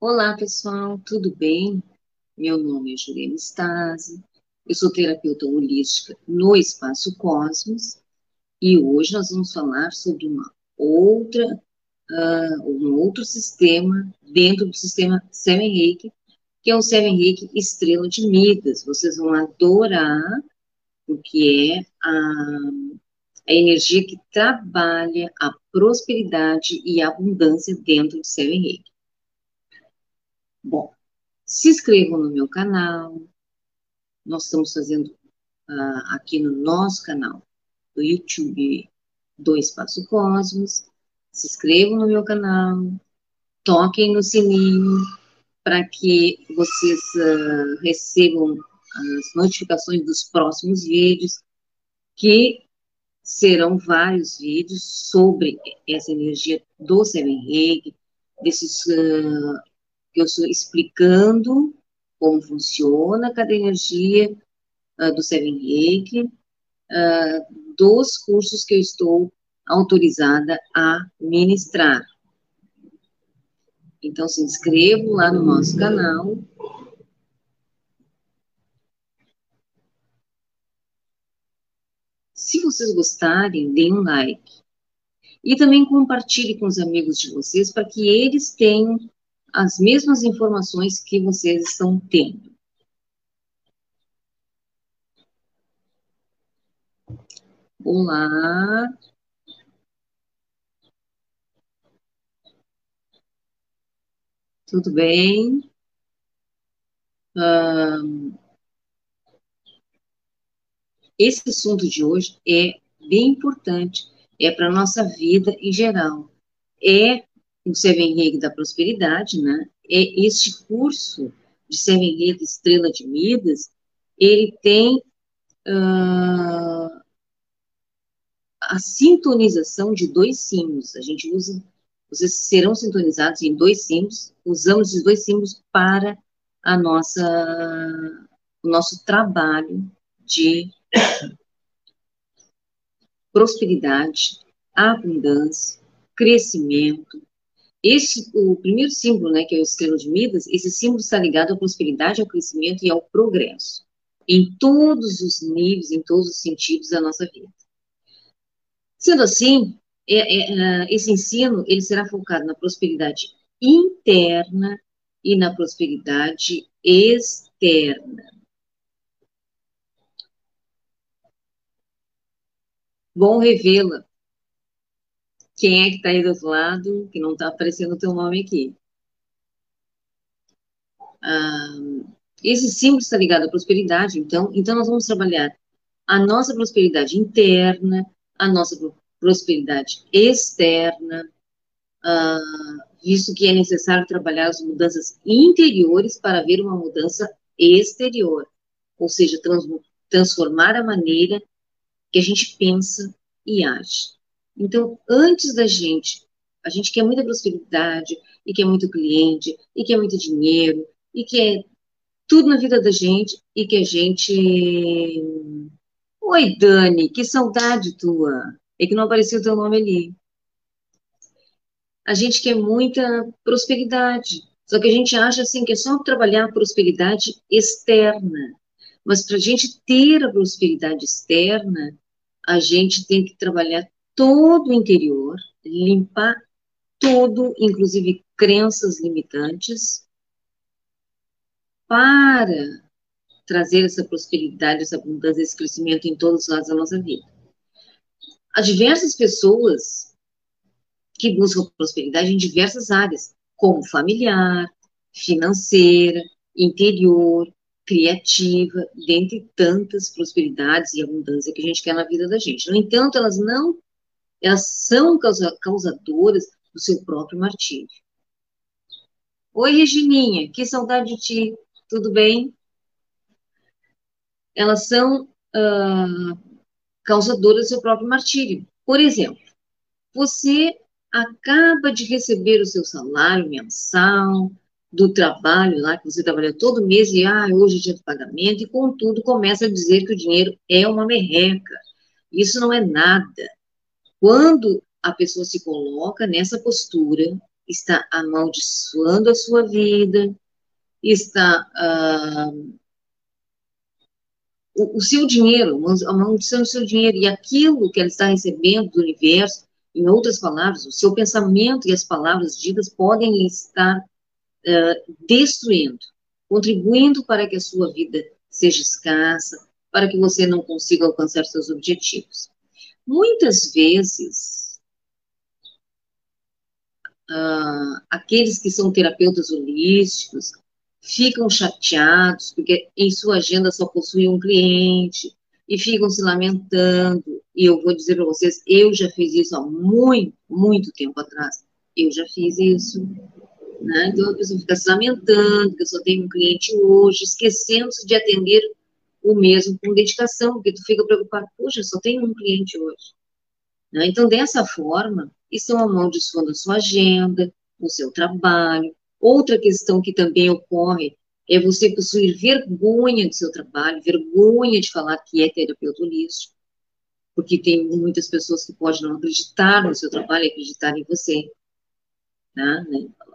Olá, pessoal, tudo bem? Meu nome é Juliana Stasi, eu sou terapeuta holística no Espaço Cosmos e hoje nós vamos falar sobre uma outra, uh, um outro sistema dentro do sistema Seven Reiki, que é o Seven Reiki Estrela de Midas. Vocês vão adorar, porque é a, a energia que trabalha a prosperidade e a abundância dentro do Seven Reiki. Bom, se inscrevam no meu canal. Nós estamos fazendo uh, aqui no nosso canal do YouTube do Espaço Cosmos. Se inscrevam no meu canal, toquem no sininho para que vocês uh, recebam as notificações dos próximos vídeos, que serão vários vídeos sobre essa energia do Seven Reiki, desses uh, que eu estou explicando como funciona cada energia uh, do Seven Reiki, uh, dos cursos que eu estou autorizada a ministrar. Então, se inscrevam lá no nosso canal. Se vocês gostarem, deem um like. E também compartilhe com os amigos de vocês para que eles tenham as mesmas informações que vocês estão tendo. Olá. Tudo bem? esse assunto de hoje é bem importante, é para a nossa vida em geral. É o Seven Reiki da Prosperidade, né? É este curso de Seven Reiki Estrela de Midas, ele tem uh, a sintonização de dois símbolos. A gente usa, vocês serão sintonizados em dois símbolos, usamos esses dois símbolos para a nossa, o nosso trabalho de prosperidade, abundância, crescimento, este, o primeiro símbolo, né, que é o estrela de Midas, esse símbolo está ligado à prosperidade, ao crescimento e ao progresso, em todos os níveis, em todos os sentidos da nossa vida. Sendo assim, é, é, é, esse ensino ele será focado na prosperidade interna e na prosperidade externa. Bom revê-la quem é que está aí do outro lado, que não está aparecendo o teu nome aqui. Ah, esse símbolo está ligado à prosperidade, então, então nós vamos trabalhar a nossa prosperidade interna, a nossa prosperidade externa, ah, visto que é necessário trabalhar as mudanças interiores para ver uma mudança exterior, ou seja, trans, transformar a maneira que a gente pensa e age. Então, antes da gente, a gente quer muita prosperidade, e quer muito cliente, e quer muito dinheiro, e quer tudo na vida da gente, e que a gente. Oi, Dani, que saudade tua. É que não apareceu o teu nome ali. A gente quer muita prosperidade, só que a gente acha assim que é só trabalhar a prosperidade externa. Mas para a gente ter a prosperidade externa, a gente tem que trabalhar todo o interior, limpar tudo, inclusive crenças limitantes, para trazer essa prosperidade, essa abundância, esse crescimento em todos os lados da nossa vida. Há diversas pessoas que buscam prosperidade em diversas áreas, como familiar, financeira, interior, criativa, dentre tantas prosperidades e abundância que a gente quer na vida da gente. No entanto, elas não elas são causa, causadoras do seu próprio martírio. Oi, Regininha, que saudade de ti, tudo bem? Elas são uh, causadoras do seu próprio martírio. Por exemplo, você acaba de receber o seu salário mensal, do trabalho lá, que você trabalha todo mês, e ah, hoje é dia de pagamento, e contudo começa a dizer que o dinheiro é uma merreca. Isso não é nada. Quando a pessoa se coloca nessa postura está amaldiçoando a sua vida, está ah, o, o, seu dinheiro, amaldiçoando o seu dinheiro e aquilo que ela está recebendo do universo, em outras palavras, o seu pensamento e as palavras ditas podem estar uh, destruindo, contribuindo para que a sua vida seja escassa, para que você não consiga alcançar seus objetivos. Muitas vezes, uh, aqueles que são terapeutas holísticos ficam chateados porque em sua agenda só possui um cliente e ficam se lamentando. E eu vou dizer para vocês, eu já fiz isso há muito, muito tempo atrás. Eu já fiz isso. Né? Então a pessoa fica se lamentando que eu só tenho um cliente hoje, esquecendo-se de atender o mesmo com dedicação, porque tu fica preocupado, poxa, só tenho um cliente hoje. Né? Então, dessa forma, estão amaldiçoando a sua agenda, o seu trabalho. Outra questão que também ocorre é você possuir vergonha do seu trabalho, vergonha de falar que é terapeuta holístico, porque tem muitas pessoas que podem não acreditar no seu trabalho e acreditar em você. Né?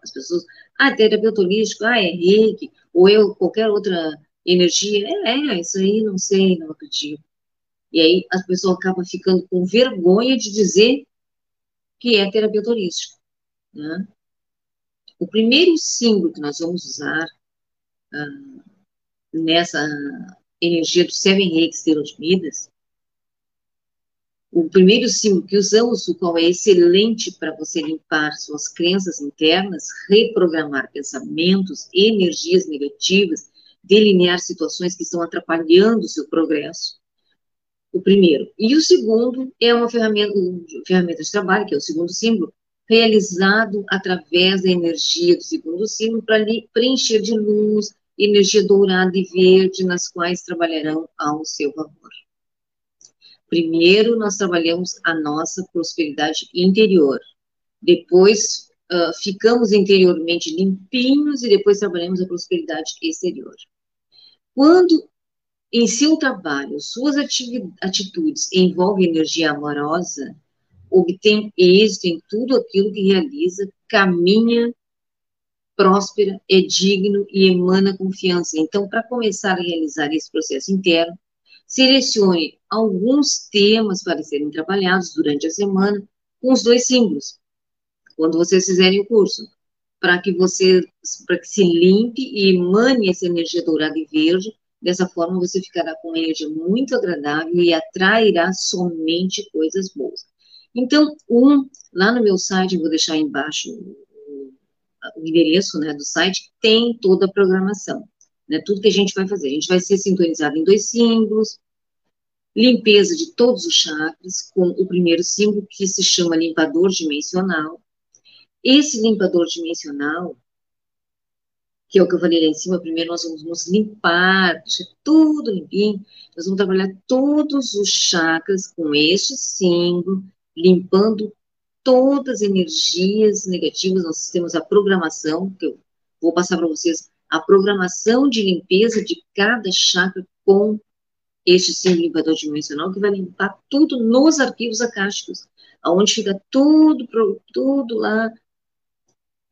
As pessoas, ah, terapeuta holístico, ah, é reiki, ou eu, qualquer outra energia, é, é, isso aí não sei, não acredito. E aí a pessoa acaba ficando com vergonha de dizer que é terapeuta holístico. Né? O primeiro símbolo que nós vamos usar ah, nessa energia do Seven Reiki de Midas, o primeiro símbolo que usamos, o qual é excelente para você limpar suas crenças internas, reprogramar pensamentos, energias negativas delinear situações que estão atrapalhando o seu progresso. O primeiro. E o segundo é uma ferramenta, ferramenta de trabalho, que é o segundo símbolo, realizado através da energia do segundo símbolo para preencher de luz, energia dourada e verde, nas quais trabalharão ao seu favor. Primeiro, nós trabalhamos a nossa prosperidade interior. Depois, uh, ficamos interiormente limpinhos e depois trabalhamos a prosperidade exterior. Quando em seu trabalho suas atitudes envolvem energia amorosa, obtém êxito em tudo aquilo que realiza, caminha próspera, é digno e emana confiança. Então, para começar a realizar esse processo interno, selecione alguns temas para serem trabalhados durante a semana com os dois símbolos. Quando vocês fizerem o curso, para que você, para que se limpe e emane essa energia dourada e verde. Dessa forma, você ficará com uma energia muito agradável e atrairá somente coisas boas. Então, um, lá no meu site, vou deixar embaixo o, endereço né, do site, tem toda a programação. Né, tudo que a gente vai fazer. A gente vai ser sintonizado em dois símbolos, limpeza de todos os chakras, com o primeiro símbolo, que se chama limpador dimensional, esse limpador dimensional, que é o que eu falei lá em cima, primeiro nós vamos nos limpar, deixar tudo limpinho, nós vamos trabalhar todos os chakras com este símbolo, limpando todas as energias negativas, nós temos a programação, que eu vou passar para vocês, a programação de limpeza de cada chakra com este símbolo limpador dimensional, que vai limpar tudo nos arquivos akáshicos, aonde fica tudo, tudo lá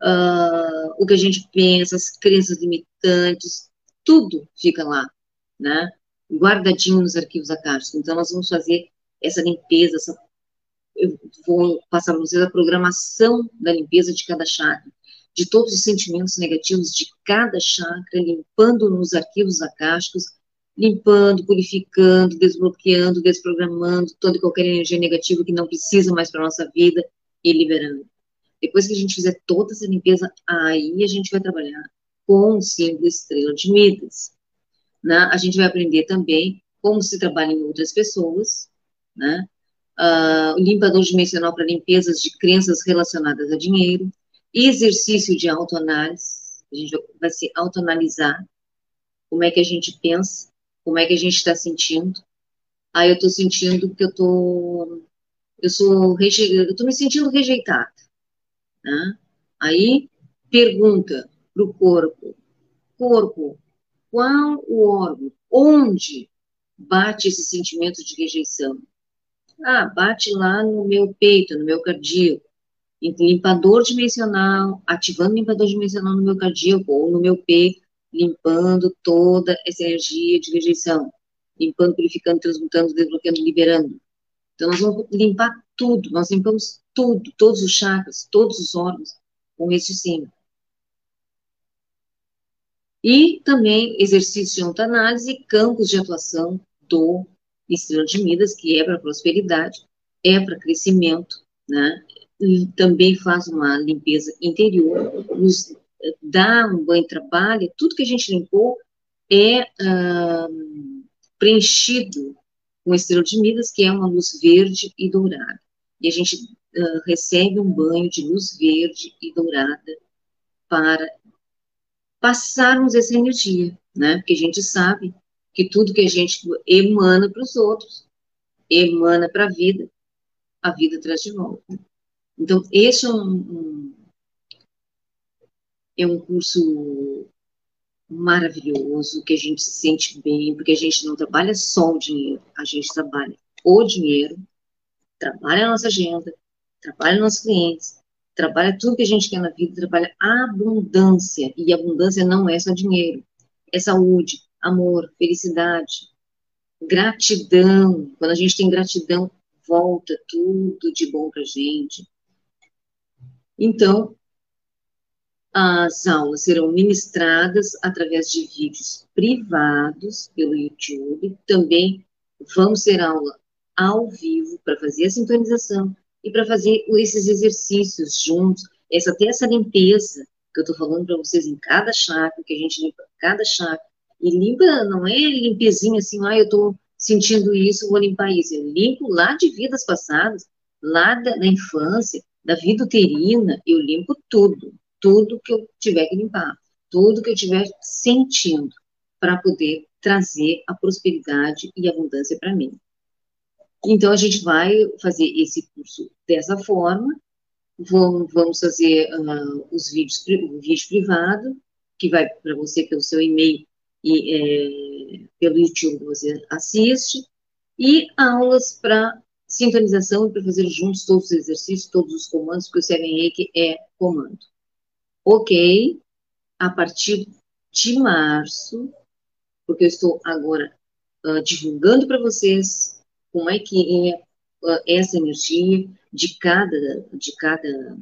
uh, o que a gente pensa, as crenças limitantes, tudo fica lá, né? Guardadinho nos arquivos akáshicos. Então, nós vamos fazer essa limpeza, essa, eu vou passar para vocês a programação da limpeza de cada chakra, de todos os sentimentos negativos de cada chakra, limpando nos arquivos akáshicos, limpando, purificando, desbloqueando, desprogramando toda e qualquer energia negativa que não precisa mais para nossa vida e liberando. Depois que a gente fizer toda essa limpeza, aí a gente vai trabalhar com o símbolo estrela de Midas. Né? A gente vai aprender também como se trabalha em outras pessoas, né? Uh, limpador dimensional para limpezas de crenças relacionadas a dinheiro, exercício de autoanálise, a gente vai se autoanalisar, como é que a gente pensa, como é que a gente está sentindo. Aí eu estou sentindo que eu tô, eu sou, eu estou me sentindo rejeitada. Né? Aí pergunta para o corpo: corpo, qual o órgão, onde bate esse sentimento de rejeição? Ah, bate lá no meu peito, no meu cardíaco. limpador dimensional, ativando o limpador dimensional no meu cardíaco ou no meu P, limpando toda essa energia de rejeição, limpando, purificando, transmutando, desbloqueando, liberando. Então, nós vamos limpar tudo, nós limpamos tudo, todos os chakras, todos os órgãos, com esse símbolo. E também exercício de autoanálise e campos de atuação do Estrela de Midas, que é para prosperidade, é para crescimento, né? E também faz uma limpeza interior, nos dá um banho de trabalho, tudo que a gente limpou é preenchido com estrela de Midas, que é uma luz verde e dourada. E a gente uh, recebe um banho de luz verde e dourada para passarmos essa energia, né? Porque a gente sabe que tudo que a gente emana para os outros, emana para a vida, a vida traz de volta. Então, esse é um, um, é um curso maravilhoso, que a gente se sente bem, porque a gente não trabalha só o dinheiro, a gente trabalha o dinheiro, trabalha a nossa agenda, trabalha nossos clientes, trabalha tudo que a gente quer na vida, trabalha abundância, e abundância não é só dinheiro, é saúde, amor, felicidade, gratidão, quando a gente tem gratidão, volta tudo de bom pra gente. Então, as aulas serão ministradas através de vídeos privados pelo YouTube. Também vamos ter aula ao vivo para fazer a sintonização e para fazer esses exercícios juntos, essa até essa limpeza que eu estou falando para vocês em cada chakra, que a gente limpa cada chakra. E limpa não é limpezinha assim, ah, eu estou sentindo isso, vou limpar isso. Eu limpo lá de vidas passadas, lá da, da infância, da vida uterina, eu limpo tudo tudo que eu tiver que limpar, tudo que eu estiver sentindo, para poder trazer a prosperidade e abundância para mim. Então, a gente vai fazer esse curso dessa forma, vamos fazer uh, os vídeos, o vídeo privado, que vai para você pelo seu e-mail e é, pelo YouTube você assiste, e aulas para sintonização para fazer juntos todos os exercícios, todos os comandos, porque o Seven Reiki é comando. Ok, a partir de março, porque eu estou agora uh, divulgando para vocês como é que é uh, essa energia de cada, de cada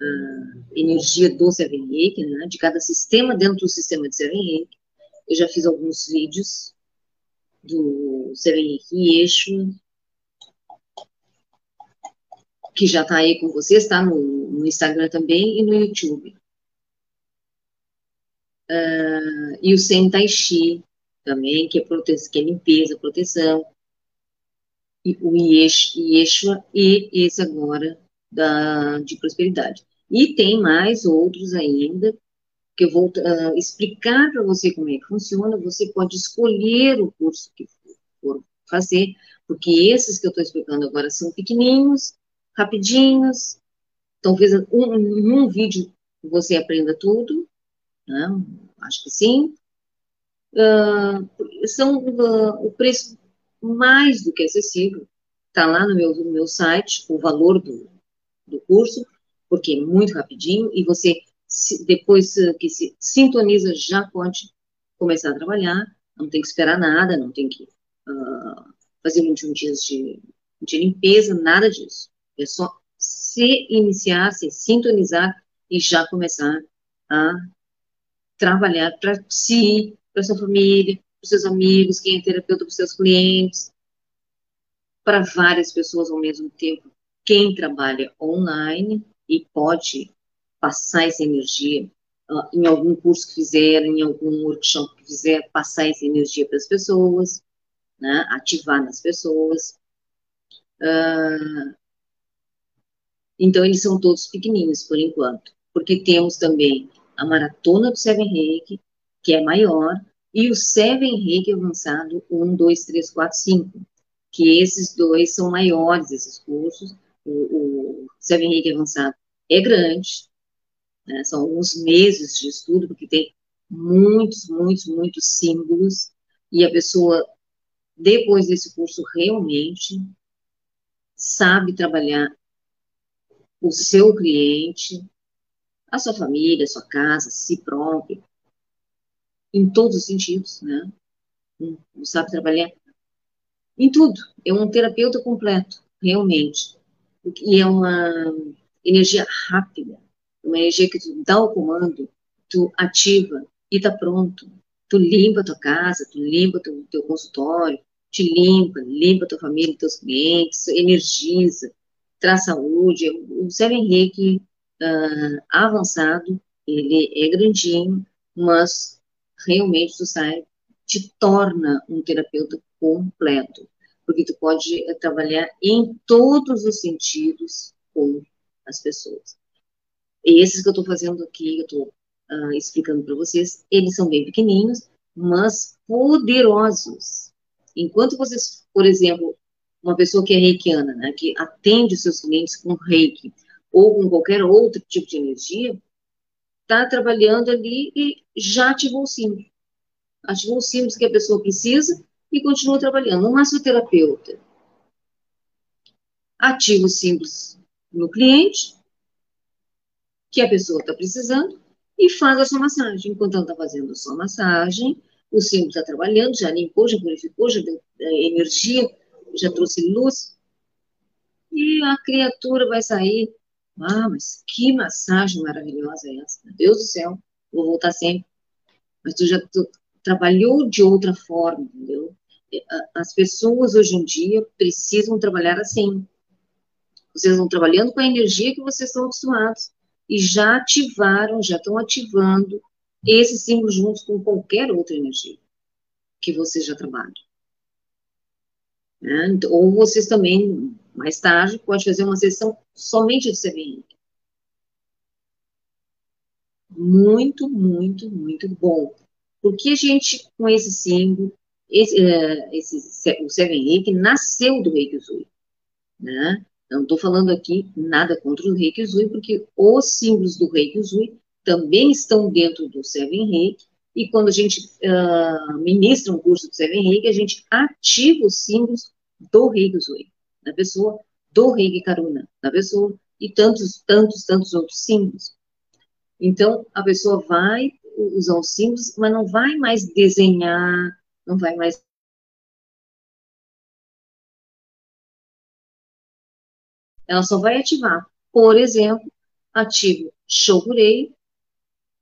uh, energia do Seven Reiki, né, de cada sistema dentro do sistema de Seven Reiki. Eu já fiz alguns vídeos do Seven Reiki Eixo, que já está aí com vocês, está no, no, Instagram também e no YouTube. Uh, e o Sen Tai Chi também, que é, prote que é limpeza, proteção. O Yeshua e esse agora da, de prosperidade. E tem mais outros ainda, que eu vou uh, explicar para você como é que funciona. Você pode escolher o curso que for fazer, porque esses que eu estou explicando agora são pequenininhos, rapidinhos. Talvez um, um vídeo você aprenda tudo, né? acho que sim. Uh, são uh, o preço mais do que acessível. Está lá no meu, no meu site o valor do, do curso, porque é muito rapidinho e você, depois que se sintoniza, já pode começar a trabalhar, não tem que esperar nada, não tem que uh, fazer 21 dias de, de limpeza, nada disso. É só se iniciar, se sintonizar e já começar a trabalhar para si, para sua família, para seus amigos, quem é terapeuta, para seus clientes, para várias pessoas ao mesmo tempo. Quem trabalha online e pode passar essa energia uh, em algum curso que fizer, em algum workshop que fizer, passar essa energia para as pessoas, né, ativar nas pessoas. Uh, então, eles são todos pequenininhos, por enquanto. Porque temos também a maratona do Seven Reiki, que é maior, e o Seven Reiki avançado 1, 2, 3, 4, 5, que esses dois são maiores, esses cursos. O, o Seven Reiki avançado é grande, né, são alguns meses de estudo, porque tem muitos, muitos, muitos símbolos, e a pessoa, depois desse curso, realmente sabe trabalhar o seu cliente, a sua família, a sua casa, si próprio, em todos os sentidos, né? Não sabe trabalhar em tudo. É um terapeuta completo, realmente. E é uma energia rápida, uma energia que tu dá o comando, tu ativa e tá pronto. Tu limpa tua casa, tu limpa o teu, teu consultório, te limpa, limpa tua família, teus clientes, energiza, traz saúde. O Seven Reiki uh, avançado, ele é grandinho, mas realmente tu sai, te torna um terapeuta completo, porque tu pode eh, trabalhar em todos os sentidos com as pessoas. E esses que eu estou fazendo aqui, eu estou uh, explicando para vocês, eles são bem pequenininhos, mas poderosos. Enquanto vocês, por exemplo, uma pessoa que é reikiana, né, que atende os seus clientes com reiki, ou com qualquer outro tipo de energia, está trabalhando ali e já ativou o símbolo. Ativou os símbolos que a pessoa precisa e continua trabalhando. Um massoterapeuta ativa os símbolos no cliente, que a pessoa está precisando, e faz a sua massagem. Enquanto ela está fazendo a sua massagem, o símbolo está trabalhando, já limpou, já purificou, já deu é, energia, já trouxe luz, e a criatura vai sair. Ah, mas que massagem maravilhosa é essa? Meu Deus do céu, vou voltar sempre. Mas tu já tu, trabalhou de outra forma, entendeu? As pessoas hoje em dia precisam trabalhar assim. Vocês estão trabalhando com a energia que vocês estão acostumados e já ativaram, já estão ativando esse símbolo juntos com qualquer outra energia que vocês já trabalham. Né? Então, ou vocês também, mais tarde, pode fazer uma sessão somente de CVM. Muito, muito, muito bom. Porque a gente, com esse símbolo, esse, uh, esse, o Seven Reiki nasceu do Reiki Usui, né? Não estou falando aqui nada contra o Reiki Usui, porque os símbolos do Reiki Usui também estão dentro do Seven Reiki, e quando a gente uh, ministra um curso do Seven Reiki, a gente ativa os símbolos do Reiki Usui, na pessoa, do Reiki Karuna, na pessoa, e tantos, tantos, tantos outros símbolos. Então, a pessoa vai usar os símbolos, mas não vai mais desenhar, não vai mais ela só vai ativar. Por exemplo, ativo Shogurei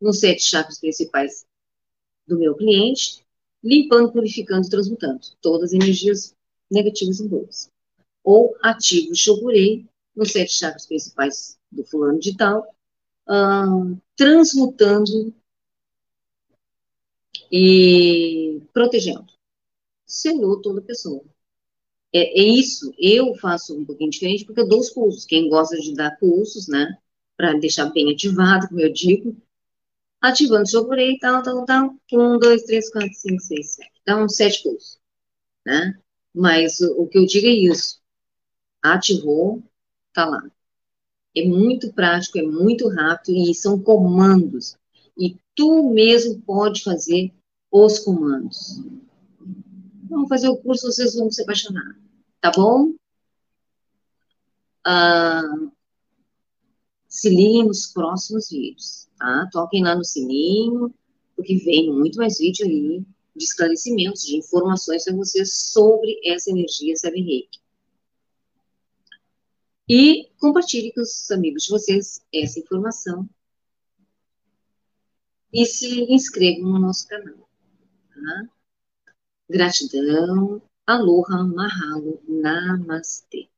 nos sete chakras principais do meu cliente, limpando, purificando e transmutando todas as energias negativas e boas. Ou ativo Shogurei nos sete chakras principais do fulano de tal, uh, transmutando e protegendo. Selou toda pessoa. É, é, isso, eu faço um pouquinho diferente, porque eu dou os cursos. Quem gosta de dar cursos, né, para deixar bem ativado, como eu digo, ativando Shogurei, tal, tal, tal, um, dois, três, quatro, cinco, seis, sete. Dá uns sete cursos, né? Mas o, o que eu digo é isso. Ativou, tá lá. É muito prático, é muito rápido e são comandos. E tu mesmo pode fazer os comandos. Vamos fazer o curso, vocês vão se apaixonar. Tá bom? Ah, se liguem nos próximos vídeos, tá? Toquem lá no sininho, porque vem muito mais vídeo aí de esclarecimentos, de informações para vocês sobre essa energia Seven Reiki. E compartilhe com os amigos de vocês essa informação. E se inscrevam no nosso canal. Tá? Gratidão. Aloha, mahalo, namastê.